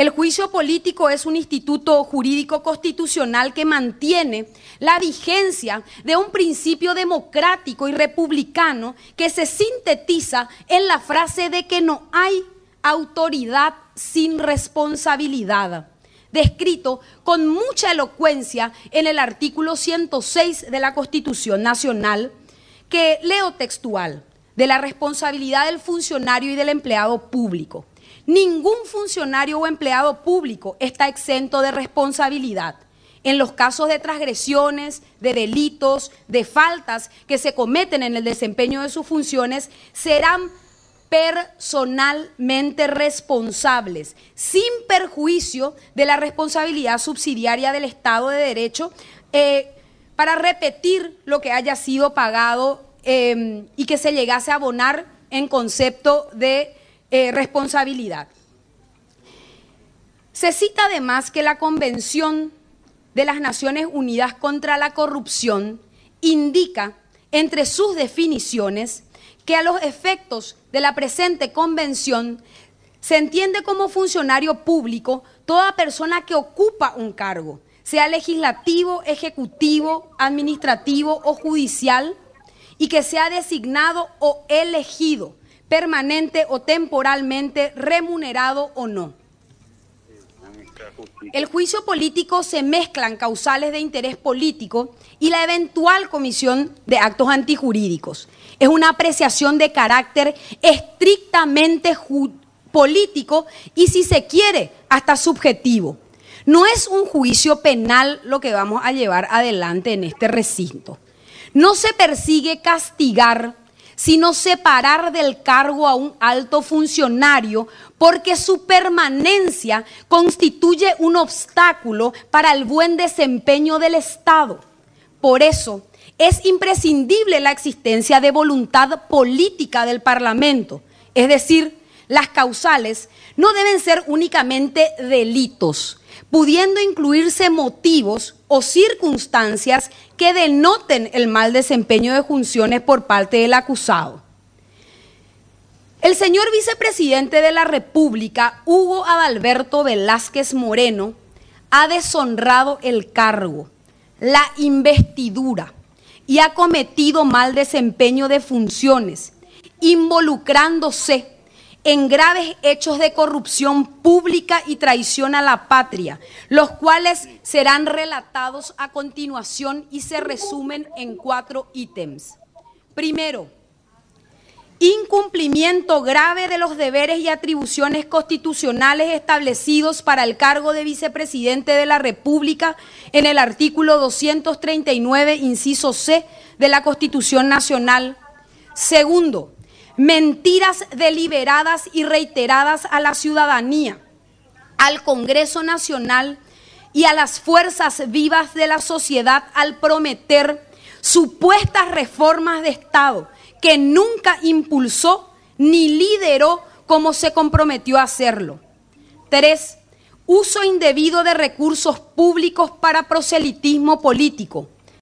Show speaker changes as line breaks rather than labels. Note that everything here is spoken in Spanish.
El juicio político es un instituto jurídico constitucional que mantiene la vigencia de un principio democrático y republicano que se sintetiza en la frase de que no hay autoridad sin responsabilidad, descrito con mucha elocuencia en el artículo 106 de la Constitución Nacional, que leo textual, de la responsabilidad del funcionario y del empleado público. Ningún funcionario o empleado público está exento de responsabilidad. En los casos de transgresiones, de delitos, de faltas que se cometen en el desempeño de sus funciones, serán personalmente responsables, sin perjuicio de la responsabilidad subsidiaria del Estado de Derecho, eh, para repetir lo que haya sido pagado eh, y que se llegase a abonar en concepto de eh, responsabilidad. Se cita además que la Convención de las Naciones Unidas contra la Corrupción indica entre sus definiciones que a los efectos de la presente convención se entiende como funcionario público toda persona que ocupa un cargo, sea legislativo, ejecutivo, administrativo o judicial, y que sea designado o elegido permanente o temporalmente, remunerado o no. El juicio político se mezclan causales de interés político y la eventual comisión de actos antijurídicos. Es una apreciación de carácter estrictamente político y, si se quiere, hasta subjetivo. No es un juicio penal lo que vamos a llevar adelante en este recinto. No se persigue castigar sino separar del cargo a un alto funcionario porque su permanencia constituye un obstáculo para el buen desempeño del Estado. Por eso, es imprescindible la existencia de voluntad política del Parlamento, es decir, las causales no deben ser únicamente delitos, pudiendo incluirse motivos o circunstancias que denoten el mal desempeño de funciones por parte del acusado. El señor vicepresidente de la República, Hugo Adalberto Velázquez Moreno, ha deshonrado el cargo, la investidura y ha cometido mal desempeño de funciones, involucrándose en graves hechos de corrupción pública y traición a la patria, los cuales serán relatados a continuación y se resumen en cuatro ítems. Primero, incumplimiento grave de los deberes y atribuciones constitucionales establecidos para el cargo de vicepresidente de la República en el artículo 239, inciso C de la Constitución Nacional. Segundo, mentiras deliberadas y reiteradas a la ciudadanía, al Congreso Nacional y a las fuerzas vivas de la sociedad al prometer supuestas reformas de Estado que nunca impulsó ni lideró como se comprometió a hacerlo. Tres, uso indebido de recursos públicos para proselitismo político